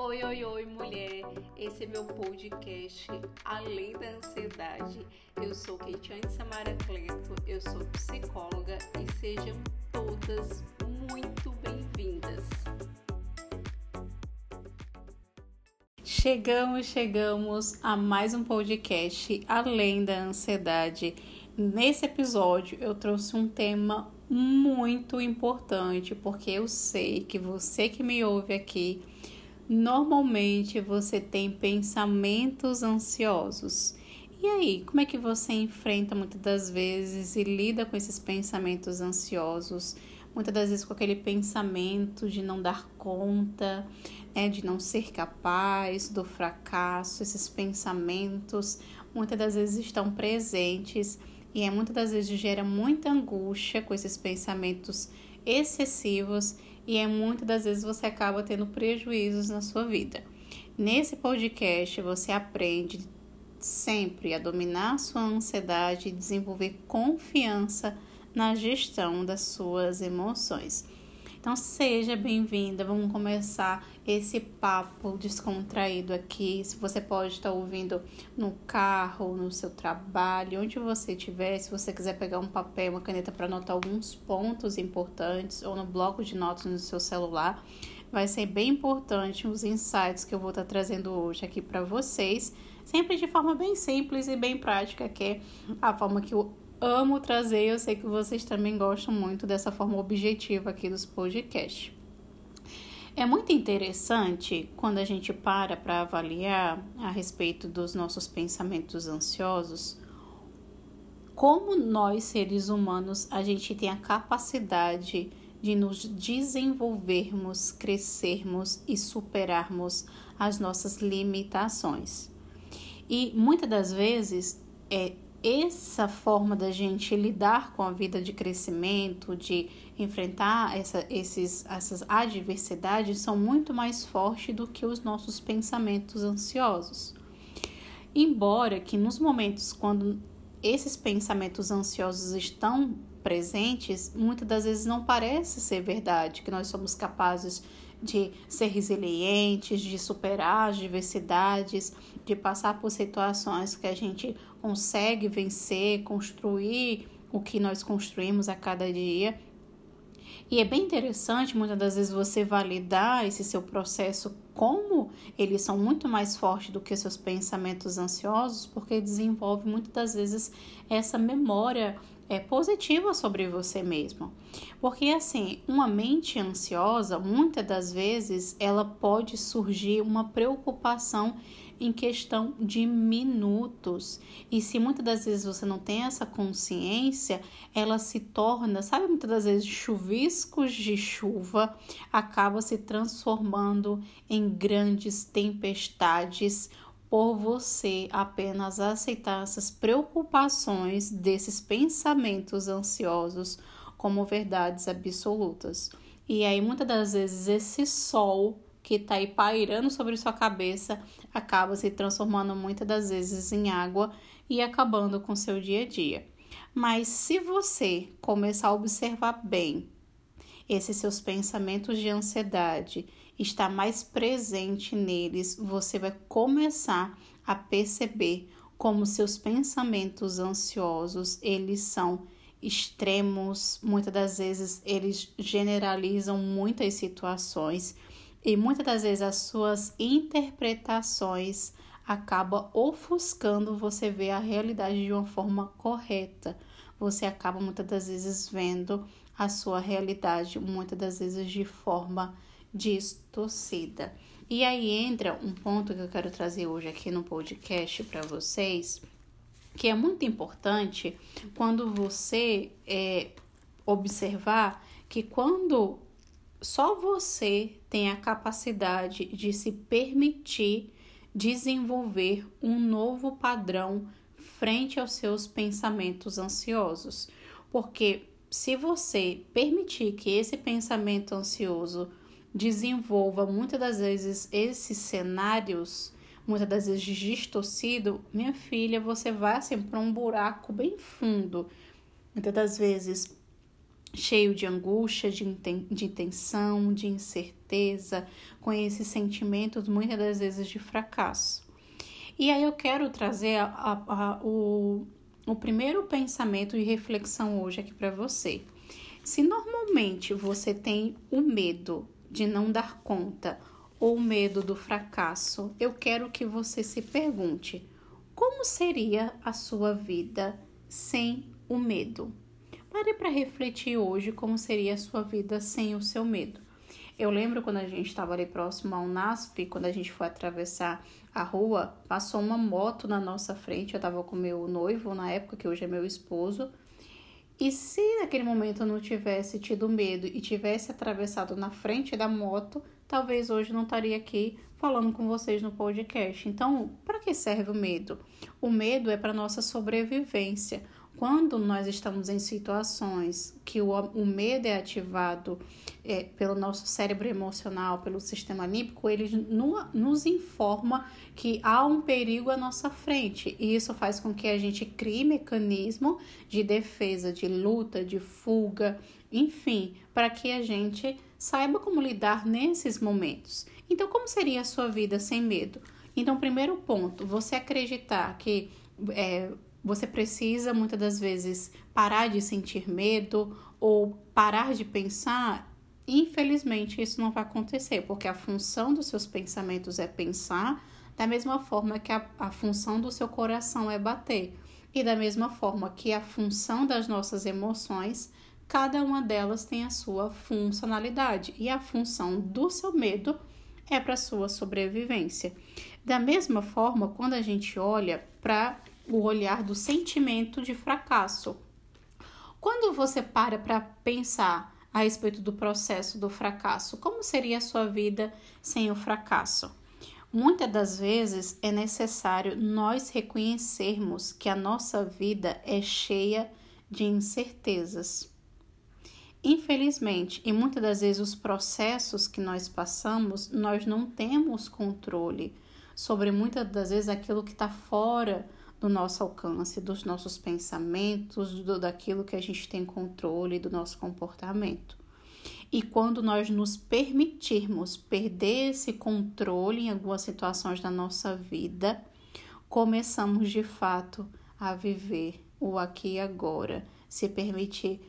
Oi, oi, oi, mulher! Esse é meu podcast Além da Ansiedade. Eu sou Keitiane Samara Cleto, eu sou psicóloga e sejam todas muito bem-vindas. Chegamos, chegamos a mais um podcast Além da Ansiedade. Nesse episódio eu trouxe um tema muito importante, porque eu sei que você que me ouve aqui Normalmente você tem pensamentos ansiosos. E aí, como é que você enfrenta muitas das vezes e lida com esses pensamentos ansiosos? Muitas das vezes com aquele pensamento de não dar conta, né, de não ser capaz, do fracasso, esses pensamentos muitas das vezes estão presentes e é muitas das vezes gera muita angústia com esses pensamentos excessivos e é muitas das vezes você acaba tendo prejuízos na sua vida. Nesse podcast você aprende sempre a dominar a sua ansiedade e desenvolver confiança na gestão das suas emoções. Então seja bem-vinda, vamos começar esse papo descontraído aqui. Se você pode estar ouvindo no carro, no seu trabalho, onde você estiver, se você quiser pegar um papel, uma caneta para anotar alguns pontos importantes ou no bloco de notas no seu celular, vai ser bem importante os insights que eu vou estar trazendo hoje aqui para vocês, sempre de forma bem simples e bem prática, que é a forma que eu amo trazer. Eu sei que vocês também gostam muito dessa forma objetiva aqui dos podcasts. É muito interessante quando a gente para para avaliar a respeito dos nossos pensamentos ansiosos, como nós seres humanos a gente tem a capacidade de nos desenvolvermos, crescermos e superarmos as nossas limitações. E muitas das vezes é, essa forma da gente lidar com a vida de crescimento, de enfrentar essa, esses, essas adversidades, são muito mais fortes do que os nossos pensamentos ansiosos. Embora que nos momentos quando esses pensamentos ansiosos estão presentes, muitas das vezes não parece ser verdade, que nós somos capazes ser resilientes, de superar as diversidades, de passar por situações que a gente consegue vencer, construir o que nós construímos a cada dia. E é bem interessante, muitas das vezes, você validar esse seu processo, como eles são muito mais fortes do que seus pensamentos ansiosos, porque desenvolve muitas das vezes essa memória é, positiva sobre você mesmo. Porque assim, uma mente ansiosa, muitas das vezes, ela pode surgir uma preocupação em questão de minutos. E se muitas das vezes você não tem essa consciência, ela se torna, sabe, muitas das vezes chuviscos de chuva acaba se transformando em grandes tempestades por você apenas aceitar essas preocupações desses pensamentos ansiosos como verdades absolutas. E aí, muitas das vezes, esse sol que está aí pairando sobre sua cabeça acaba se transformando muitas das vezes em água e acabando com seu dia a dia. Mas se você começar a observar bem esses seus pensamentos de ansiedade está mais presente neles, você vai começar a perceber como seus pensamentos ansiosos, eles são extremos, muitas das vezes eles generalizam muitas situações e muitas das vezes as suas interpretações acaba ofuscando você ver a realidade de uma forma correta. Você acaba muitas das vezes vendo a sua realidade muitas das vezes de forma distorcida. E aí entra um ponto que eu quero trazer hoje aqui no podcast para vocês, que é muito importante quando você é, observar que quando só você tem a capacidade de se permitir desenvolver um novo padrão frente aos seus pensamentos ansiosos. Porque se você permitir que esse pensamento ansioso desenvolva muitas das vezes esses cenários, muitas das vezes distorcido, minha filha, você vai assim para um buraco bem fundo. Muitas das vezes cheio de angústia, de, de tensão, de incerteza, com esses sentimentos muitas das vezes de fracasso. E aí eu quero trazer a, a, a, o, o primeiro pensamento e reflexão hoje aqui para você. Se normalmente você tem o medo de não dar conta ou medo do fracasso, eu quero que você se pergunte: como seria a sua vida sem o medo? Pare para refletir hoje como seria a sua vida sem o seu medo. Eu lembro quando a gente estava ali próximo ao NASP, quando a gente foi atravessar a rua, passou uma moto na nossa frente. Eu estava com meu noivo na época, que hoje é meu esposo. E se naquele momento eu não tivesse tido medo e tivesse atravessado na frente da moto, talvez hoje não estaria aqui falando com vocês no podcast. Então, para que serve o medo? O medo é para nossa sobrevivência. Quando nós estamos em situações que o, o medo é ativado é, pelo nosso cérebro emocional, pelo sistema límbico, ele no, nos informa que há um perigo à nossa frente. E isso faz com que a gente crie mecanismo de defesa, de luta, de fuga, enfim, para que a gente saiba como lidar nesses momentos. Então, como seria a sua vida sem medo? Então, primeiro ponto, você acreditar que é, você precisa muitas das vezes parar de sentir medo ou parar de pensar. Infelizmente, isso não vai acontecer, porque a função dos seus pensamentos é pensar, da mesma forma que a, a função do seu coração é bater, e da mesma forma que a função das nossas emoções, cada uma delas tem a sua funcionalidade, e a função do seu medo é para sua sobrevivência. Da mesma forma, quando a gente olha para o olhar do sentimento de fracasso. Quando você para para pensar a respeito do processo do fracasso, como seria a sua vida sem o fracasso? Muitas das vezes é necessário nós reconhecermos que a nossa vida é cheia de incertezas. Infelizmente, e muitas das vezes os processos que nós passamos, nós não temos controle sobre muitas das vezes aquilo que está fora do nosso alcance, dos nossos pensamentos, do, daquilo que a gente tem controle do nosso comportamento. E quando nós nos permitirmos perder esse controle em algumas situações da nossa vida, começamos de fato a viver o aqui e agora, se permitir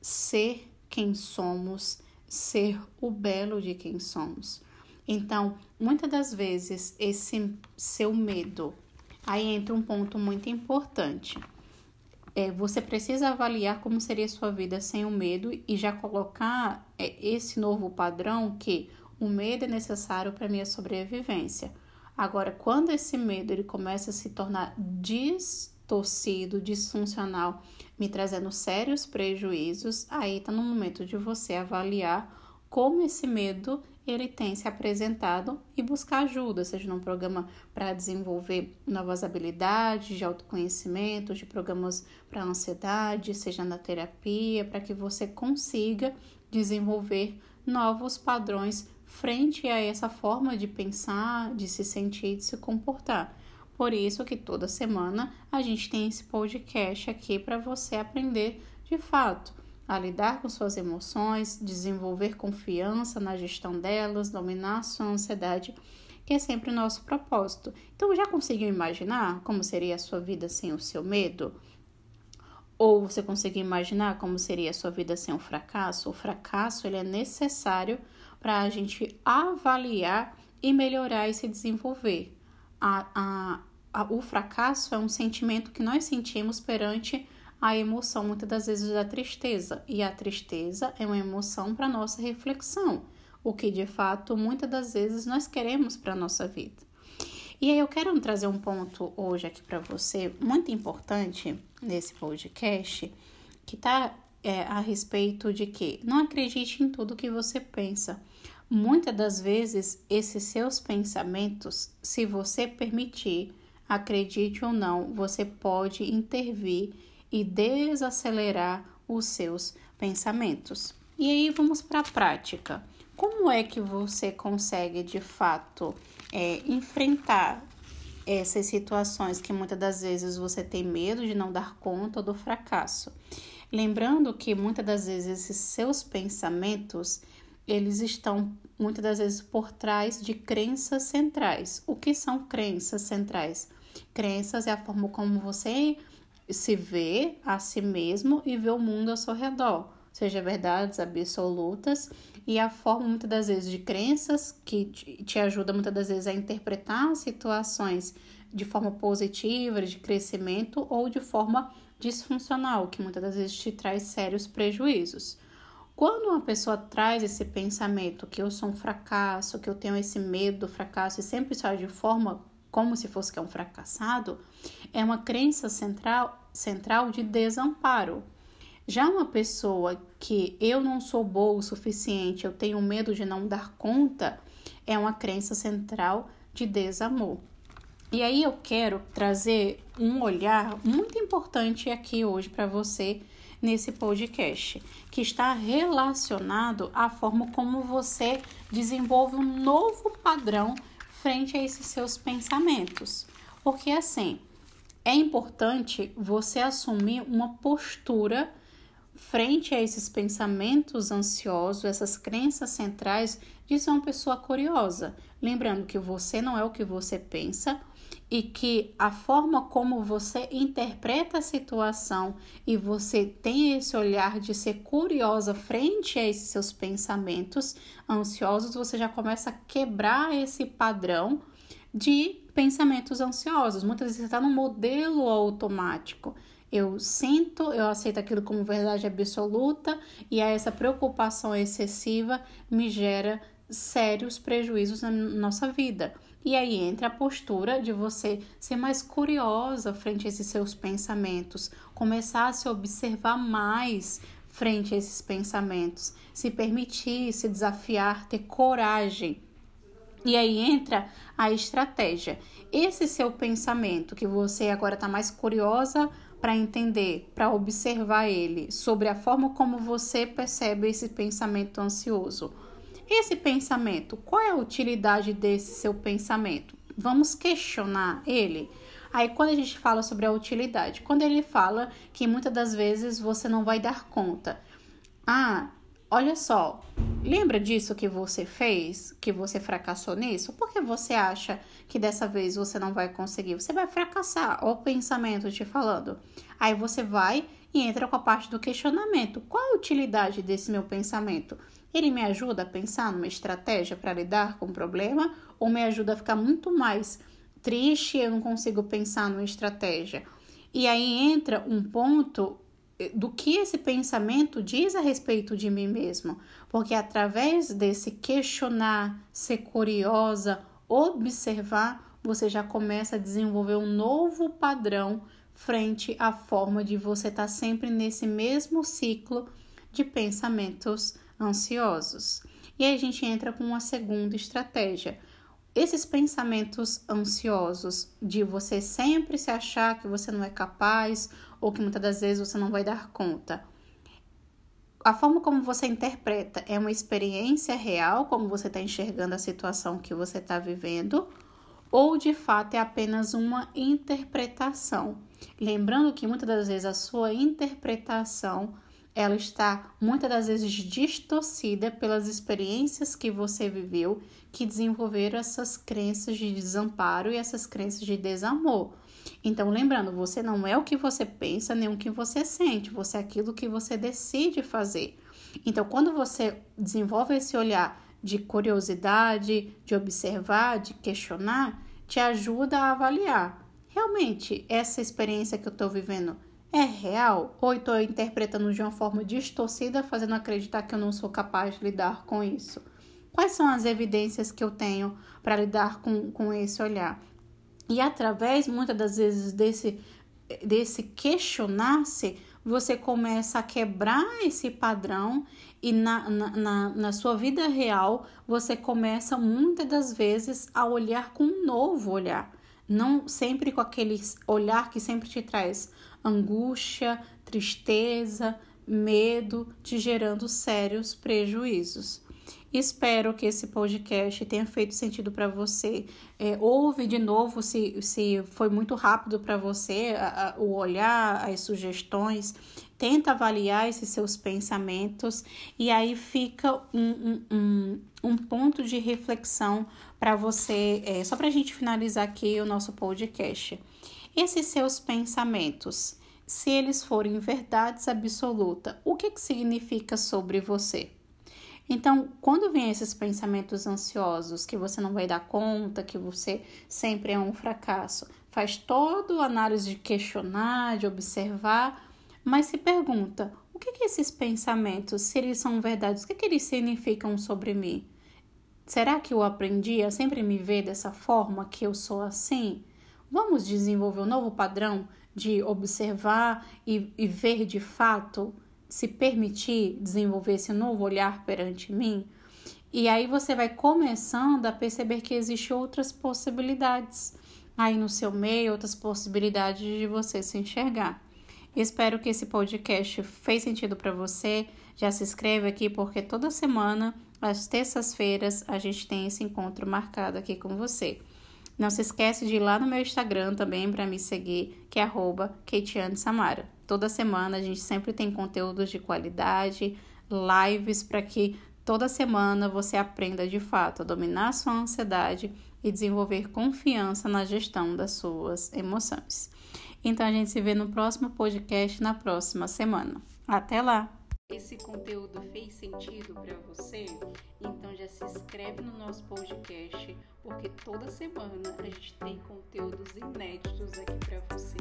ser quem somos, ser o belo de quem somos. Então, muitas das vezes, esse seu medo Aí entra um ponto muito importante. É, você precisa avaliar como seria sua vida sem o medo e já colocar é, esse novo padrão que o medo é necessário para minha sobrevivência. Agora, quando esse medo ele começa a se tornar distorcido, disfuncional, me trazendo sérios prejuízos, aí está no momento de você avaliar como esse medo ele tem se apresentado e buscar ajuda, seja num programa para desenvolver novas habilidades de autoconhecimento, de programas para ansiedade, seja na terapia, para que você consiga desenvolver novos padrões frente a essa forma de pensar, de se sentir, de se comportar. Por isso que toda semana a gente tem esse podcast aqui para você aprender de fato a lidar com suas emoções, desenvolver confiança na gestão delas, dominar sua ansiedade, que é sempre o nosso propósito. Então, já conseguiu imaginar como seria a sua vida sem o seu medo? Ou você conseguiu imaginar como seria a sua vida sem o fracasso? O fracasso ele é necessário para a gente avaliar e melhorar e se desenvolver. A, a, a, o fracasso é um sentimento que nós sentimos perante a emoção muitas das vezes da tristeza, e a tristeza é uma emoção para nossa reflexão, o que de fato muitas das vezes nós queremos para nossa vida. E aí eu quero trazer um ponto hoje aqui para você muito importante nesse podcast, que está é, a respeito de que não acredite em tudo que você pensa. Muitas das vezes, esses seus pensamentos, se você permitir, acredite ou não, você pode intervir e desacelerar os seus pensamentos. E aí vamos para a prática. Como é que você consegue de fato é, enfrentar essas situações que muitas das vezes você tem medo de não dar conta do fracasso? Lembrando que muitas das vezes esses seus pensamentos, eles estão muitas das vezes por trás de crenças centrais. O que são crenças centrais? Crenças é a forma como você se vê a si mesmo e vê o mundo ao seu redor, seja verdades absolutas e a forma muitas das vezes de crenças que te ajuda muitas das vezes a interpretar situações de forma positiva, de crescimento ou de forma disfuncional, que muitas das vezes te traz sérios prejuízos. Quando uma pessoa traz esse pensamento que eu sou um fracasso, que eu tenho esse medo do fracasso e sempre sai de forma como se fosse que é um fracassado, é uma crença central, central de desamparo. Já uma pessoa que eu não sou boa o suficiente, eu tenho medo de não dar conta, é uma crença central de desamor. E aí eu quero trazer um olhar muito importante aqui hoje para você nesse podcast, que está relacionado à forma como você desenvolve um novo padrão frente a esses seus pensamentos. Porque assim, é importante você assumir uma postura frente a esses pensamentos ansiosos, essas crenças centrais de ser uma pessoa curiosa. Lembrando que você não é o que você pensa, e que a forma como você interpreta a situação e você tem esse olhar de ser curiosa frente a esses seus pensamentos ansiosos, você já começa a quebrar esse padrão de pensamentos ansiosos. Muitas vezes você está no modelo automático. Eu sinto, eu aceito aquilo como verdade absoluta e essa preocupação excessiva me gera sérios prejuízos na nossa vida. E aí entra a postura de você ser mais curiosa frente a esses seus pensamentos, começar a se observar mais frente a esses pensamentos, se permitir, se desafiar, ter coragem. E aí entra a estratégia. Esse seu pensamento que você agora está mais curiosa para entender, para observar ele, sobre a forma como você percebe esse pensamento ansioso esse pensamento, qual é a utilidade desse seu pensamento? Vamos questionar ele. Aí, quando a gente fala sobre a utilidade, quando ele fala que muitas das vezes você não vai dar conta. Ah, olha só, lembra disso que você fez, que você fracassou nisso? Por que você acha que dessa vez você não vai conseguir? Você vai fracassar, o pensamento te falando. Aí você vai e entra com a parte do questionamento. Qual a utilidade desse meu pensamento? Ele me ajuda a pensar numa estratégia para lidar com o problema ou me ajuda a ficar muito mais triste e eu não consigo pensar numa estratégia? E aí entra um ponto eh, do que esse pensamento diz a respeito de mim mesmo, porque através desse questionar, ser curiosa, observar, você já começa a desenvolver um novo padrão frente à forma de você estar tá sempre nesse mesmo ciclo de pensamentos ansiosos. E aí a gente entra com uma segunda estratégia. Esses pensamentos ansiosos de você sempre se achar que você não é capaz ou que muitas das vezes você não vai dar conta. A forma como você interpreta é uma experiência real, como você está enxergando a situação que você está vivendo, ou de fato é apenas uma interpretação. Lembrando que muitas das vezes a sua interpretação ela está muitas das vezes distorcida pelas experiências que você viveu que desenvolveram essas crenças de desamparo e essas crenças de desamor. Então, lembrando, você não é o que você pensa nem o que você sente, você é aquilo que você decide fazer. Então, quando você desenvolve esse olhar de curiosidade, de observar, de questionar, te ajuda a avaliar. Realmente, essa experiência que eu estou vivendo é real ou estou interpretando de uma forma distorcida, fazendo acreditar que eu não sou capaz de lidar com isso? Quais são as evidências que eu tenho para lidar com, com esse olhar? E através, muitas das vezes, desse, desse questionar-se, você começa a quebrar esse padrão e na, na, na, na, sua vida real você começa muitas das vezes a olhar com um novo olhar. Não sempre com aquele olhar que sempre te traz angústia, tristeza, medo, te gerando sérios prejuízos. Espero que esse podcast tenha feito sentido para você. É, ouve de novo se, se foi muito rápido para você a, a, o olhar, as sugestões tenta avaliar esses seus pensamentos e aí fica um, um, um, um ponto de reflexão para você, é, só para a gente finalizar aqui o nosso podcast. Esses seus pensamentos, se eles forem verdades absolutas, o que, que significa sobre você? Então, quando vem esses pensamentos ansiosos, que você não vai dar conta, que você sempre é um fracasso, faz todo a análise de questionar, de observar, mas se pergunta: o que, que esses pensamentos, se eles são verdades, o que, que eles significam sobre mim? Será que eu aprendi a sempre me ver dessa forma, que eu sou assim? Vamos desenvolver um novo padrão de observar e, e ver de fato se permitir desenvolver esse novo olhar perante mim, e aí você vai começando a perceber que existem outras possibilidades aí no seu meio, outras possibilidades de você se enxergar. Espero que esse podcast fez sentido para você. Já se inscreve aqui porque toda semana, às terças-feiras, a gente tem esse encontro marcado aqui com você. Não se esquece de ir lá no meu Instagram também para me seguir, que é Samara. Toda semana a gente sempre tem conteúdos de qualidade, lives para que toda semana você aprenda de fato a dominar a sua ansiedade e desenvolver confiança na gestão das suas emoções. Então a gente se vê no próximo podcast na próxima semana. Até lá! Esse conteúdo fez sentido para você? Então já se inscreve no nosso podcast, porque toda semana a gente tem conteúdos inéditos aqui para você.